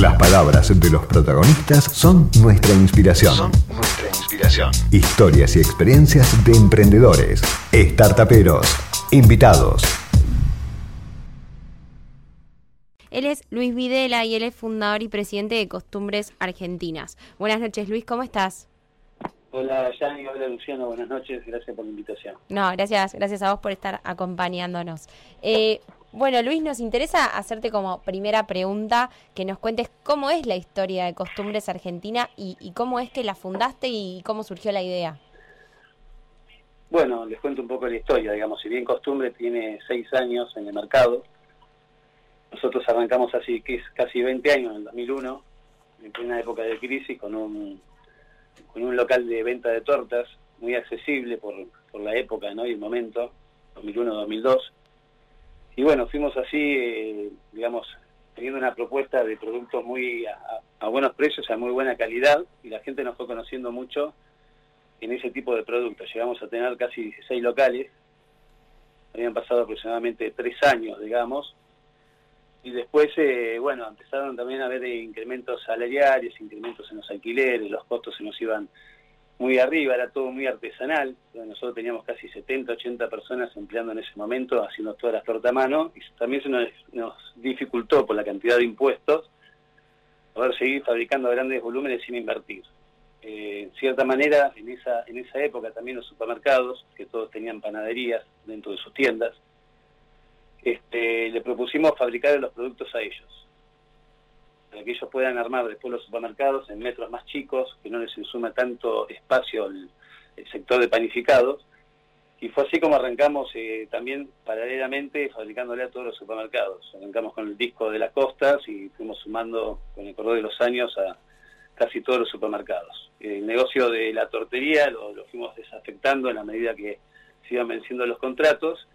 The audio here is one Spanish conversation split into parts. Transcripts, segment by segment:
Las palabras de los protagonistas son nuestra inspiración. Son nuestra inspiración. Historias y experiencias de emprendedores, startuperos, invitados. Él es Luis Videla y él es fundador y presidente de Costumbres Argentinas. Buenas noches, Luis, ¿cómo estás? Hola, Yanni, hola, Luciano, buenas noches, gracias por la invitación. No, gracias, gracias a vos por estar acompañándonos. Eh, bueno, Luis, nos interesa hacerte como primera pregunta que nos cuentes cómo es la historia de Costumbres Argentina y, cómo es que la fundaste y cómo surgió la idea. Bueno, les cuento un poco la historia, digamos, si bien Costumbres tiene seis años en el mercado, nosotros arrancamos así, casi 20 años, en el 2001, en plena época de crisis, con un, con un local de venta de tortas muy accesible por, por la época ¿no? y el momento, 2001-2002 y bueno, fuimos así, eh, digamos, teniendo una propuesta de productos muy a, buenos precios, a muy buena calidad, y la gente nos fue conociendo mucho en ese tipo de productos. Llegamos a tener casi 16 locales, habían pasado aproximadamente tres años, digamos, y después, eh, bueno, empezaron también a haber incrementos salariales, incrementos en los alquileres, los costos se nos iban muy arriba, era todo muy artesanal. Nosotros teníamos casi 70, 80 personas empleando en ese momento, haciendo todas las tortas a mano, y también se nos, dificultó por la cantidad de impuestos poder seguir fabricando grandes volúmenes sin invertir. Eh, en cierta manera, en esa, en esa época también los supermercados, que todos tenían panaderías dentro de sus tiendas, este, le propusimos fabricar los productos a ellos para que ellos puedan armar después los supermercados en metros más chicos, que no les insuma tanto espacio el, sector de panificados. Y fue así como arrancamos eh, también paralelamente fabricándole a todos los supermercados. Arrancamos con el disco de las costas y fuimos sumando con el correr de los años a casi todos los supermercados. El negocio de la tortería lo, fuimos desafectando en la medida que se iban venciendo los contratos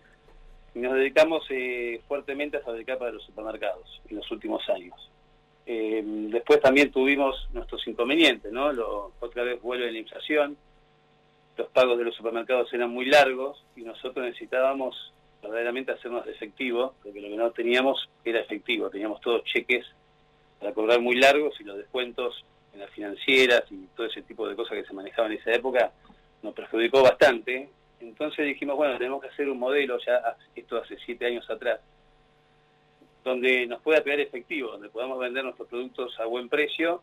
y nos dedicamos eh, fuertemente a fabricar para los supermercados en los últimos años. Eh, después también tuvimos nuestros inconvenientes, ¿no? otra vez vuelve la inflación, los pagos de los supermercados eran muy largos y nosotros necesitábamos verdaderamente hacernos efectivo, porque lo que no teníamos era efectivo, teníamos todos cheques para cobrar muy largos y los descuentos en las financieras y todo ese tipo de cosas que se manejaban en esa época nos perjudicó bastante. Entonces dijimos, bueno, tenemos que hacer un modelo, ya esto hace siete años atrás, donde nos pueda crear efectivo, donde podamos vender nuestros productos a buen precio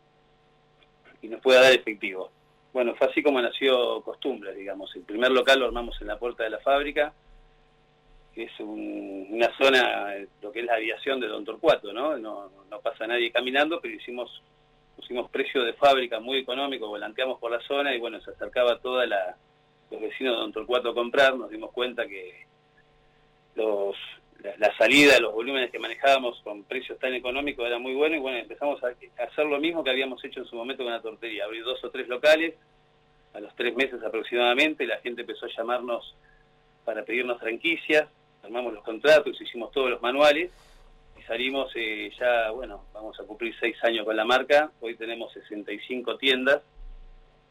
y nos pueda dar efectivo. Bueno, fue así como nació Costumbres, digamos. El primer local lo armamos en la puerta de la fábrica, que es una zona, lo que es la aviación de Don Torcuato, ¿no? ¿no? No pasa nadie caminando, pero hicimos pusimos precio de fábrica muy económico, volanteamos por la zona y bueno, se acercaba toda la los vecinos de Don Torcuato a comprar, nos dimos cuenta que los la, salida, los volúmenes que manejábamos con precios tan económicos era muy bueno y bueno, empezamos a, hacer lo mismo que habíamos hecho en su momento con la tortería, abrir dos o tres locales, a los tres meses aproximadamente la gente empezó a llamarnos para pedirnos franquicias, armamos los contratos, hicimos todos los manuales y salimos eh, ya, bueno, vamos a cumplir seis años con la marca, hoy tenemos 65 tiendas,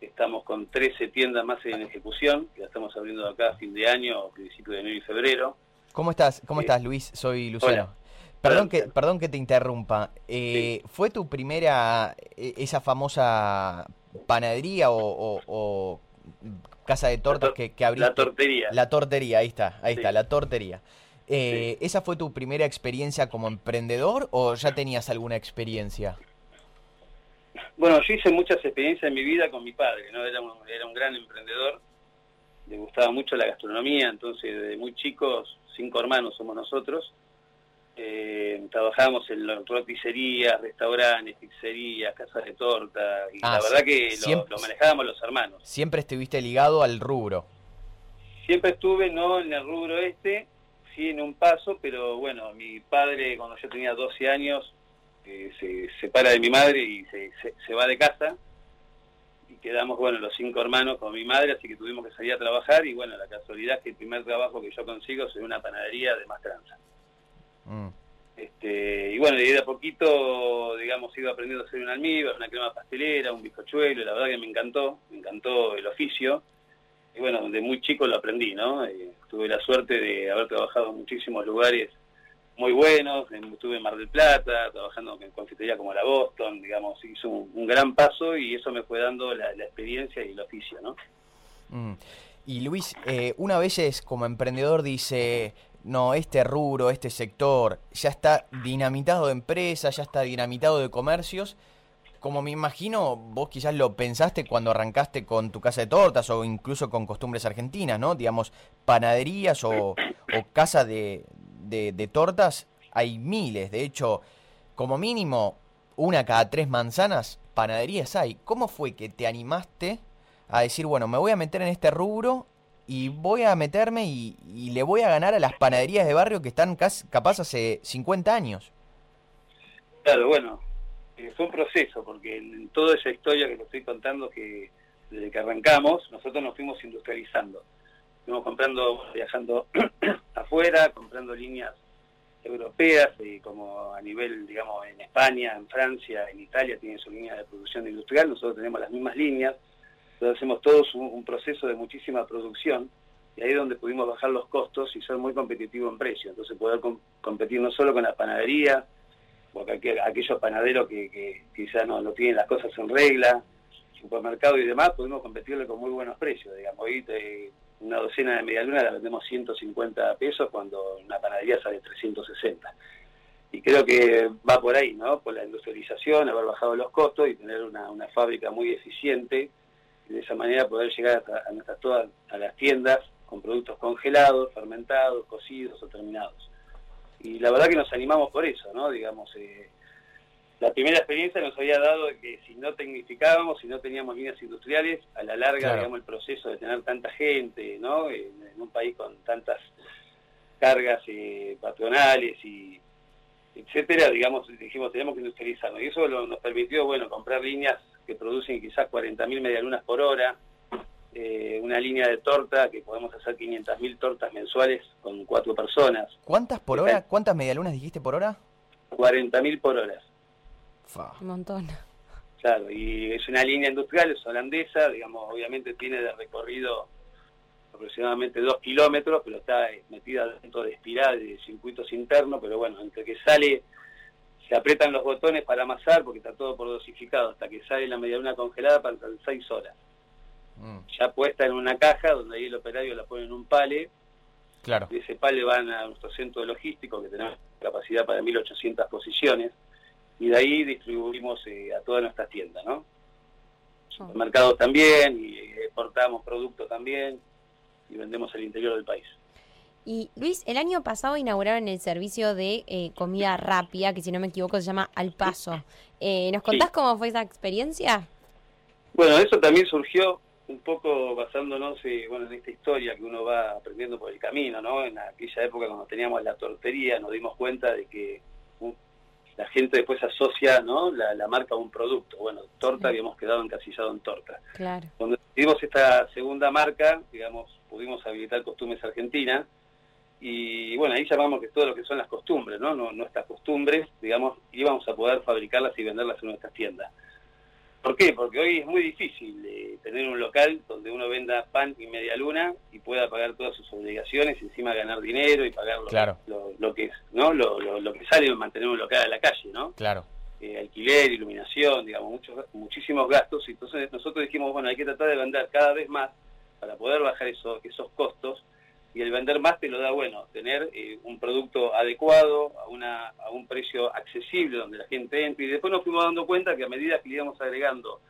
estamos con 13 tiendas más en ejecución, que la estamos abriendo acá a fin de año, principio de enero y febrero, ¿Cómo estás? ¿Cómo estás, Luis? Soy Luciano. Perdón que, perdón que te interrumpa. Eh, ¿Fue tu primera, e, esa famosa panadería o, casa de tortas que, que, abriste? La tortería. La tortería, ahí está, ahí está, la tortería. Eh, ¿Esa fue tu primera experiencia como emprendedor o ya tenías alguna experiencia? Bueno, yo hice muchas experiencias en mi vida con mi padre, ¿no? Era un, era un gran emprendedor, le gustaba mucho la gastronomía, entonces desde muy chicos cinco hermanos somos nosotros. Eh, trabajábamos en roticerías, restaurantes, pizzerías, casas de torta, y la ah, verdad que lo, manejábamos los hermanos. Siempre estuviste ligado al rubro. Siempre estuve, no en el rubro este, sí en un paso, pero bueno, mi padre cuando yo tenía 12 años eh, se separa de mi madre y se, se va de casa quedamos, bueno, los cinco hermanos con mi madre, así que tuvimos que salir a trabajar y bueno, la casualidad es que el primer trabajo que yo consigo es en una panadería de Mastranza. Mm. Este, y bueno, de a poquito, digamos, iba aprendiendo a hacer un almíbar, una crema pastelera, un bizcochuelo, la verdad que me encantó, me encantó el oficio. Y bueno, de muy chico lo aprendí, ¿no? Eh, tuve la suerte de haber trabajado en muchísimos lugares muy buenos, estuve en Mar del Plata, trabajando en confitería como la Boston, digamos, hizo un, gran paso y eso me fue dando la, experiencia y el oficio, ¿no? Mm. Y Luis, eh, una vez como emprendedor dice, no, este rubro, este sector, ya está dinamitado de empresas, ya está dinamitado de comercios. Como me imagino, vos quizás lo pensaste cuando arrancaste con tu casa de tortas o incluso con costumbres argentinas, ¿no? Digamos, panaderías o, o casa de, de, tortas hay miles. De hecho, como mínimo, una cada tres manzanas, panaderías hay. ¿Cómo fue que te animaste a decir, bueno, me voy a meter en este rubro y voy a meterme y, le voy a ganar a las panaderías de barrio que están casi, capaz hace 50 años? Claro, bueno, eh, fue un proceso, porque en toda esa historia que te estoy contando, que desde que arrancamos, nosotros nos fuimos industrializando. Fuimos comprando, viajando afuera, comprando líneas europeas, y como a nivel, digamos, en España, en Francia, en Italia tienen su línea de producción industrial, nosotros tenemos las mismas líneas, entonces hacemos todos un, proceso de muchísima producción y ahí es donde pudimos bajar los costos y ser muy competitivos en precio. Entonces poder competir no solo con la panadería, o aquellos panaderos que, quizás no, no, tienen las cosas en regla, supermercado y demás, pudimos competirle con muy buenos precios. Digamos, hoy una docena de medialuna la vendemos 150 pesos cuando una panadería sale 360. Y creo que va por ahí, ¿no? Por la industrialización, haber bajado los costos y tener una, una fábrica muy eficiente de esa manera poder llegar a, nuestras todas a las tiendas con productos congelados, fermentados, cocidos o terminados. Y la verdad que nos animamos por eso, ¿no? Digamos, eh, la primera experiencia nos había dado que si no tecnificábamos, si no teníamos líneas industriales, a la larga, digamos, el proceso de tener tanta gente, ¿no? En, un país con tantas cargas eh, patronales y etcétera, digamos, dijimos, tenemos que industrializarnos. Y eso nos permitió, bueno, comprar líneas que producen quizás 40.000 medialunas por hora, eh, una línea de torta que podemos hacer 500.000 tortas mensuales con cuatro personas. ¿Cuántas por hora? ¿Cuántas medialunas dijiste por hora? 40.000 por hora. Un montón. Claro, y es una línea industrial, es holandesa, digamos, obviamente tiene de recorrido aproximadamente dos kilómetros, pero está metida dentro de espiral de circuitos internos, pero bueno, entre que sale se aprietan los botones para amasar porque está todo por dosificado, hasta que sale la medialuna congelada para seis horas. Mm. Ya puesta en una caja donde ahí el operario la pone en un pale. Claro. Y ese pale van a nuestro centro de logístico que tenemos capacidad para 1800 posiciones y de ahí distribuimos eh, a todas nuestras tiendas, ¿no? Supermercados también y exportamos productos también y vendemos al interior del país. Y Luis, el año pasado inauguraron el servicio de eh, comida rápida, que si no me equivoco se llama Al Paso. Eh, ¿Nos contás cómo fue esa experiencia? Bueno, eso también surgió un poco basándonos eh, bueno, en esta historia que uno va aprendiendo por el camino, ¿no? En aquella época cuando teníamos la tortería nos dimos cuenta de que la gente después asocia ¿no? la, marca a un producto. Bueno, torta habíamos quedado encasillado en torta. Claro. Cuando decidimos esta segunda marca, digamos, pudimos habilitar Costumes Argentina, y bueno, ahí llamamos que todo lo que son las costumbres, ¿no? Nuestras costumbres, digamos, íbamos a poder fabricarlas y venderlas en nuestras tiendas. ¿Por qué? Porque hoy es muy difícil eh, tener un local donde uno venda pan y media luna y pueda pagar todas sus obligaciones y encima ganar dinero y pagar lo, lo, que es, ¿no? Lo, lo, que sale de mantener un local a la calle, ¿no? Claro. Eh, alquiler, iluminación, digamos, muchos, muchísimos gastos. Entonces nosotros dijimos, bueno, hay que tratar de vender cada vez más para poder bajar esos, esos costos y el vender más te lo da, bueno, tener eh, un producto adecuado, a, una, a un precio accesible donde la gente entre. Y después nos fuimos dando cuenta que a medida que íbamos agregando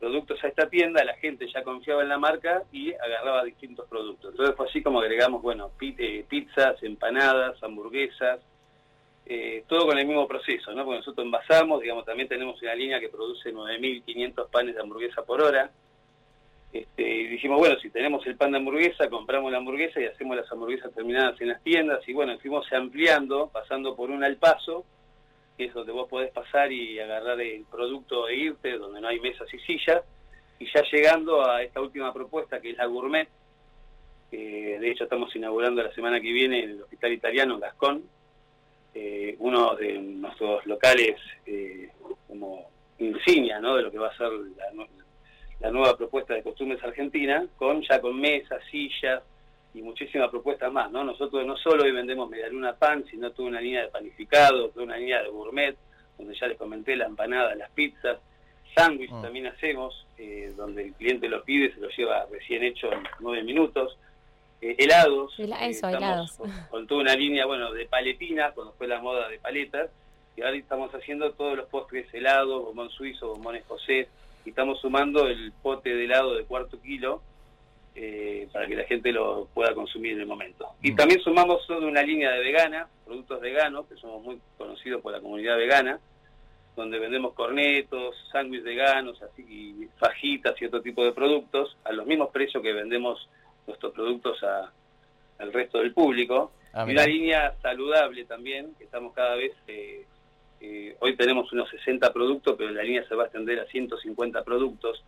productos a esta tienda, la gente ya confiaba en la marca y agarraba distintos productos. Entonces fue así como agregamos, bueno, eh, pizzas, empanadas, hamburguesas, eh, todo con el mismo proceso, ¿no? Porque nosotros envasamos, digamos, también tenemos una línea que produce 9.500 panes de hamburguesa por hora, este, y dijimos, bueno, si tenemos el pan de hamburguesa, compramos la hamburguesa y hacemos las hamburguesas terminadas en las tiendas. Y bueno, fuimos ampliando, pasando por un al paso, que es donde vos podés pasar y agarrar el producto e irte, donde no hay mesas y sillas. Y ya llegando a esta última propuesta, que es la gourmet, que de hecho estamos inaugurando la semana que viene en el Hospital Italiano en Gascón, eh, uno de nuestros locales eh, como insignia ¿no? de lo que va a ser la, la nueva propuesta de costumbres argentina, con ya con mesas, sillas y muchísimas propuestas más, ¿no? Nosotros no solo hoy vendemos medialuna pan, sino toda una línea de panificados, toda una línea de gourmet, donde ya les comenté la empanada, las pizzas, sándwich mm. también hacemos, eh, donde el cliente lo pide, se lo lleva recién hecho en nueve minutos. Eh, helados, eh, eso, helados. Con, toda una línea, bueno, de paletinas, cuando fue la moda de paletas, y ahora estamos haciendo todos los postres helados, bombón suizo, bombón escocés, estamos sumando el pote de helado de cuarto kilo, para que la gente lo pueda consumir en el momento. Y también sumamos toda una línea de vegana, productos veganos, que somos muy conocidos por la comunidad vegana, donde vendemos cornetos, sándwiches veganos, así, y fajitas y otro tipo de productos, a los mismos precios que vendemos nuestros productos al resto del público. Ah, y una línea saludable también, que estamos cada vez, eh, eh, hoy tenemos unos 60 productos, pero la línea se va a extender a 150 productos,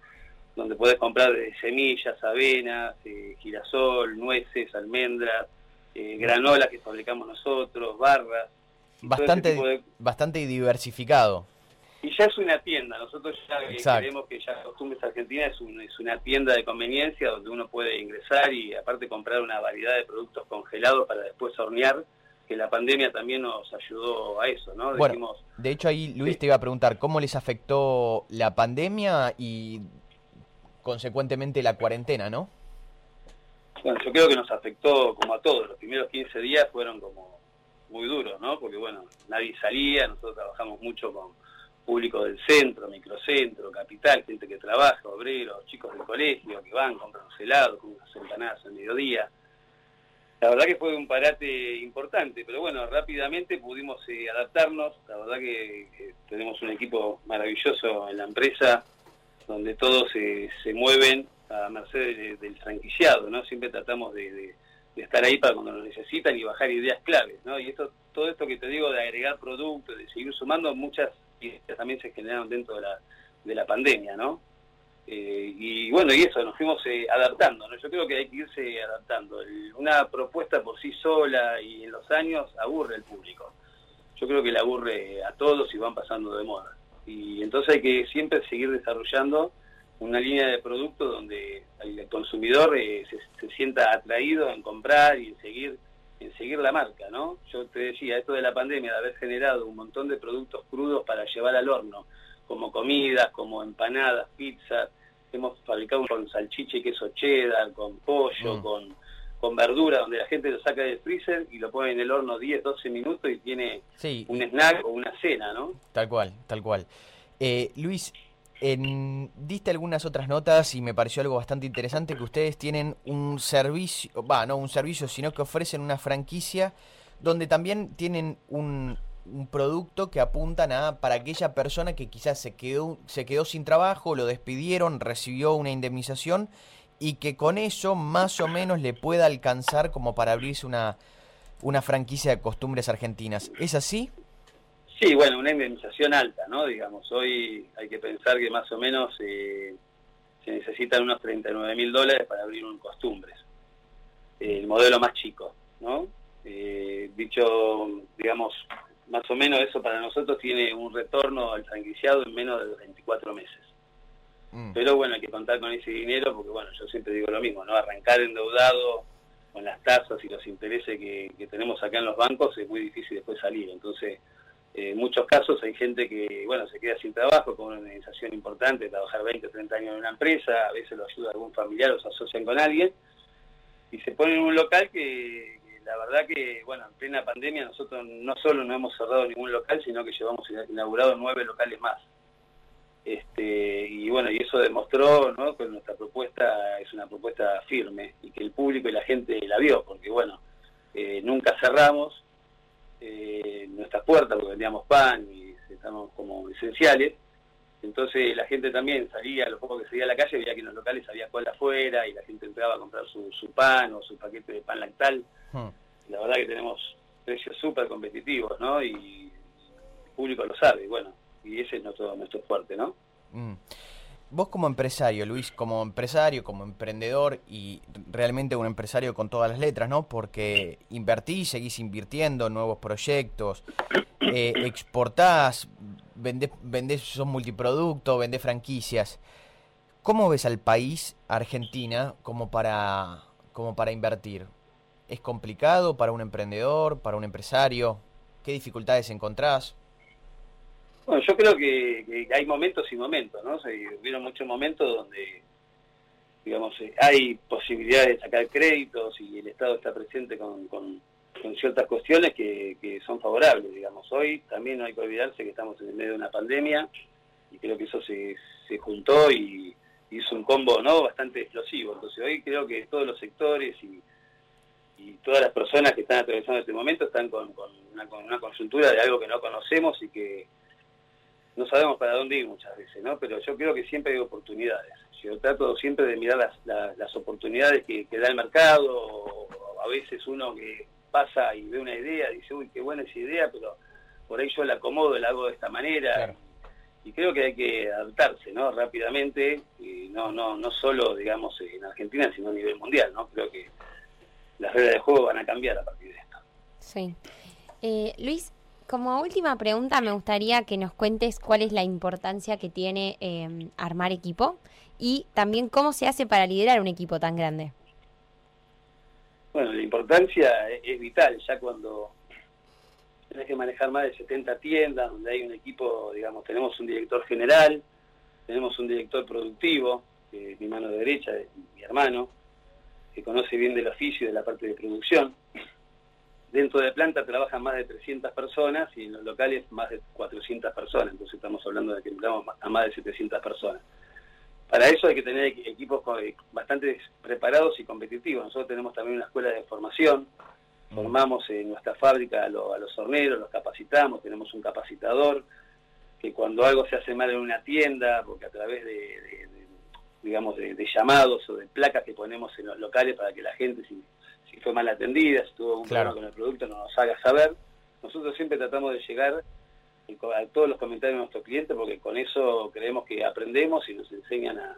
donde podés comprar semillas, avenas, eh, girasol, nueces, almendras, granola que fabricamos nosotros, barras. Bastante, bastante diversificado. Y ya es una tienda, nosotros ya creemos que ya Costumbres Argentina es, es una tienda de conveniencia donde uno puede ingresar y aparte comprar una variedad de productos congelados para después hornear, que la pandemia también nos ayudó a eso, ¿no? Bueno, de hecho ahí Luis te iba a preguntar, ¿cómo les afectó la pandemia y consecuentemente la cuarentena, no? Bueno, yo creo que nos afectó como a todos, los primeros 15 días fueron como muy duros, ¿no? Porque bueno, nadie salía, nosotros trabajamos mucho con público del centro, microcentro, capital, gente que trabaja, obreros, chicos del colegio que van, compran los helados, con unas empanadas al mediodía. La verdad que fue un parate importante, pero bueno, rápidamente pudimos eh, adaptarnos. La verdad que, tenemos un equipo maravilloso en la empresa, donde todos se mueven a merced del franquiciado, ¿no? Siempre tratamos de, estar ahí para cuando lo necesitan y bajar ideas claves, ¿no? Y esto, todo esto que te digo de agregar productos, de seguir sumando muchas y también se generaron dentro de la, de la pandemia, ¿no? Eh, y bueno, y eso, nos fuimos eh, adaptando, ¿no? Yo creo que hay que irse adaptando. una propuesta por sí sola y en los años aburre al público. Yo creo que le aburre a todos y van pasando de moda. Y entonces hay que siempre seguir desarrollando una línea de productos donde el consumidor eh, se, se sienta atraído en comprar y en seguir en seguir la marca, ¿no? Yo te decía, esto de la pandemia, de haber generado un montón de productos crudos para llevar al horno, como comidas, como empanadas, pizzas, hemos fabricado con salchicha y queso cheddar, con pollo, mm. con, con verdura, donde la gente lo saca del freezer y lo pone en el horno 10, 12 minutos y tiene un snack o una cena, ¿no? Tal cual, tal cual. Eh, Luis, en, diste algunas otras notas y me pareció algo bastante interesante que ustedes tienen un servicio, va, no un servicio, sino que ofrecen una franquicia donde también tienen un, un producto que apuntan a para aquella persona que quizás se quedó, se quedó sin trabajo, lo despidieron, recibió una indemnización y que con eso más o menos le pueda alcanzar como para abrirse una, una franquicia de costumbres argentinas. ¿Es así? Sí, bueno, una indemnización alta, ¿no? Digamos, hoy hay que pensar que más o menos eh, se necesitan unos 39 mil dólares para abrir un costumbres. el modelo más chico, ¿no? Eh, dicho, digamos, más o menos eso para nosotros tiene un retorno al franquiciado en menos de 24 meses. Mm. Pero bueno, hay que contar con ese dinero porque, bueno, yo siempre digo lo mismo, ¿no? Arrancar endeudado con las tasas y los intereses que, que tenemos acá en los bancos es muy difícil después salir. Entonces, en muchos casos hay gente que, bueno, se queda sin trabajo con una organización importante, trabajar 20 o 30 años en una empresa, a veces lo ayuda algún familiar o se asocian con alguien, y se ponen en un local que, la verdad que, bueno, en plena pandemia nosotros no solo no hemos cerrado ningún local, sino que llevamos inaugurado nueve locales más. Este, y bueno, y eso demostró ¿no? que nuestra propuesta es una propuesta firme y que el público y la gente la vio, porque bueno, eh, nunca cerramos, eh, nuestras puertas porque vendíamos pan y estamos como esenciales. Entonces la gente también salía, lo poco que salía a la calle, veía que en los locales había cola afuera y la gente entraba a comprar su, pan o su paquete de pan lactal. Hmm. La verdad que tenemos precios súper competitivos, ¿no? Y el público lo sabe, bueno, y ese es nuestro, nuestro fuerte, ¿no? Hmm. Vos como empresario, Luis, como empresario, como emprendedor y realmente un empresario con todas las letras, ¿no? Porque invertís, seguís invirtiendo en nuevos proyectos, eh, exportás, vendés, vendés, sos multiproducto, vendés franquicias. ¿Cómo ves al país, Argentina, como para, como para invertir? ¿Es complicado para un emprendedor, para un empresario? ¿Qué dificultades encontrás? Bueno, yo creo que, hay momentos y momentos, ¿no? Se hubieron muchos momentos donde, digamos, eh, hay posibilidades de sacar créditos y el Estado está presente con, con, ciertas cuestiones que, que, son favorables, digamos. Hoy también no hay que olvidarse que estamos en el medio de una pandemia y creo que eso se, se juntó y hizo un combo, ¿no? Bastante explosivo. Entonces hoy creo que todos los sectores y y todas las personas que están atravesando este momento están con, una, con una consultura de algo que no conocemos y que no sabemos para dónde ir muchas veces, ¿no? Pero yo creo que siempre hay oportunidades. Yo trato siempre de mirar las, las, oportunidades que, da el mercado, o a veces uno que pasa y ve una idea, dice, uy, qué buena esa idea, pero por ahí yo la acomodo, la hago de esta manera. Y creo que hay que adaptarse, ¿no? Rápidamente, y no, no, no solo, digamos, en Argentina, sino a nivel mundial, ¿no? Creo que las reglas de juego van a cambiar a partir de esto. Sí. Eh, Luis, como última pregunta, me gustaría que nos cuentes cuál es la importancia que tiene em, armar equipo y también cómo se hace para liderar un equipo tan grande. Bueno, la importancia es, vital, ya cuando tienes que manejar más de 70 tiendas, donde hay un equipo, digamos, tenemos un director general, tenemos un director productivo, que es mi mano derecha, es mi hermano, que conoce bien del oficio y de la parte de producción. Dentro de planta trabajan más de 300 personas y en los locales más de 400 personas, entonces estamos hablando de que empleamos a más de 700 personas. Para eso hay que tener equipos eh, bastante preparados y competitivos. Nosotros tenemos también una escuela de formación, formamos en nuestra fábrica a, los horneros, los capacitamos, tenemos un capacitador que cuando algo se hace mal en una tienda, porque a través de digamos, de, llamados o de placas que ponemos en los locales para que la gente, si, si fue mal atendida, si tuvo un problema con el producto, nos haga saber. Nosotros siempre tratamos de llegar a todos los comentarios de nuestros clientes porque con eso creemos que aprendemos y nos enseñan a,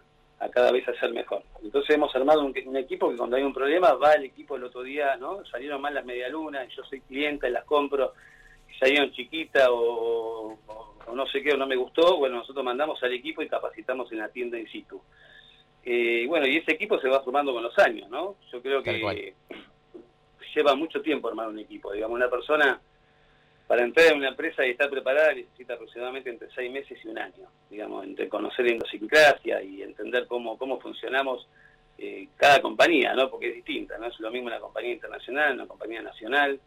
cada vez a ser mejor. Entonces hemos armado un, equipo que cuando hay un problema va el equipo el otro día, ¿no? Salieron mal las medialunas, yo soy cliente, las compro, y salieron chiquitas o, o, no sé qué, o no me gustó, bueno, nosotros mandamos al equipo y capacitamos en la tienda in situ. Eh, bueno, y ese equipo se va formando con los años, ¿no? Yo creo que lleva mucho tiempo armar un equipo. Digamos, una persona para entrar en una empresa y estar preparada necesita aproximadamente entre seis meses y un año, digamos, entre conocer la idiosincrasia y entender cómo, cómo funcionamos eh, cada compañía, ¿no? Porque es distinta, no es lo mismo una compañía internacional, una compañía nacional,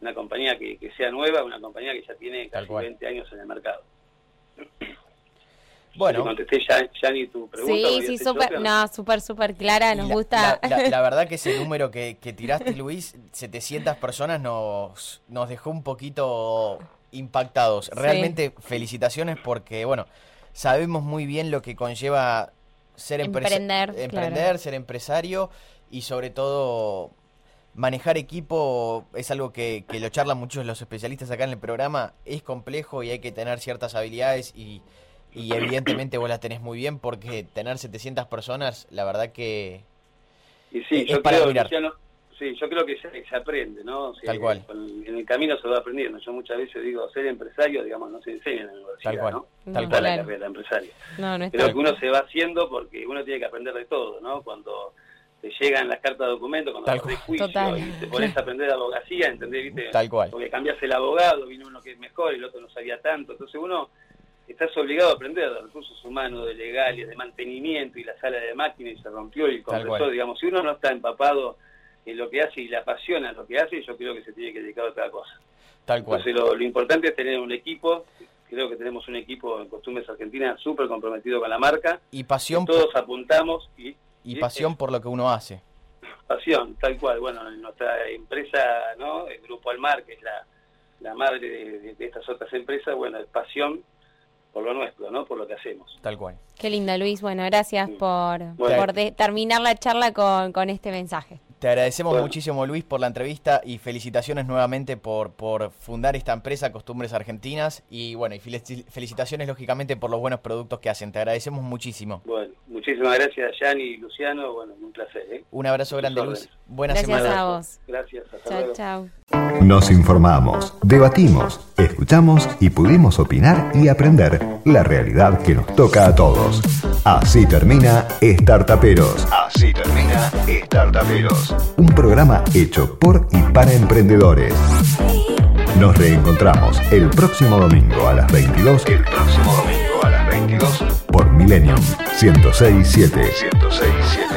una compañía que, que sea nueva, una compañía que ya tiene casi 20 años en el mercado. Bueno. Contesté ya, ni tu pregunta. Sí, sí, súper, no, súper, súper clara, nos gusta. La, verdad que ese número que, tiraste, Luis, 700 personas, nos, nos dejó un poquito impactados. Realmente felicitaciones porque, bueno, sabemos muy bien lo que conlleva ser emprender, emprender ser empresario y sobre todo manejar equipo es algo que, que lo charlan muchos los especialistas acá en el programa, es complejo y hay que tener ciertas habilidades y y evidentemente vos la tenés muy bien porque tener 700 personas, la verdad que y sí, es yo para creo, sí, yo creo que se, aprende, ¿no? Tal cual. en el camino se va aprendiendo. Yo muchas veces digo, ser empresario, digamos, no se enseña en la universidad, Tal cual. ¿no? Tal cual. la carrera empresaria. No, no creo que uno se va haciendo porque uno tiene que aprender de todo, ¿no? Cuando te llegan las cartas de documento, cuando Tal te juicio y te pones a aprender abogacía, ¿entendés? ¿Viste? Tal cual. Porque cambias el abogado, vino uno que es mejor y el otro no sabía tanto. Entonces uno estás obligado a aprender de recursos humanos, de legales, de mantenimiento y la sala de máquinas y se rompió el compresor, digamos, si uno no está empapado en lo que hace y le apasiona lo que hace, yo creo que se tiene que dedicar a otra cosa. Tal cual. Entonces lo, importante es tener un equipo, creo que tenemos un equipo en Costumbres Argentinas súper comprometido con la marca. Y pasión. Todos apuntamos. Y, y pasión por lo que uno hace. Pasión, tal cual. Bueno, nuestra empresa, ¿no? El Grupo Almar, que es la, la madre de, de estas otras empresas, bueno, es pasión por lo nuestro, ¿no? Por lo que hacemos. Tal cual. Qué linda, Luis. Bueno, gracias por, terminar la charla con, con este mensaje. Te agradecemos muchísimo, Luis, por la entrevista y felicitaciones nuevamente por, por fundar esta empresa Costumbres Argentinas. Y bueno, y felicitaciones, lógicamente, por los buenos productos que hacen. Te agradecemos muchísimo. Bueno, muchísimas gracias, Yanni y Luciano. Bueno, un placer. ¿eh? Un abrazo grande, Luis. Buena gracias semana. a vos. Gracias. Chao, chao. Nos informamos, debatimos, escuchamos y pudimos opinar y aprender la realidad que nos toca a todos. Así termina Startaperos. Así termina Startaperos. Un programa hecho por y para emprendedores. Nos reencontramos el próximo domingo a las 22. El próximo domingo a las 22 por Millennium 1067. 1067.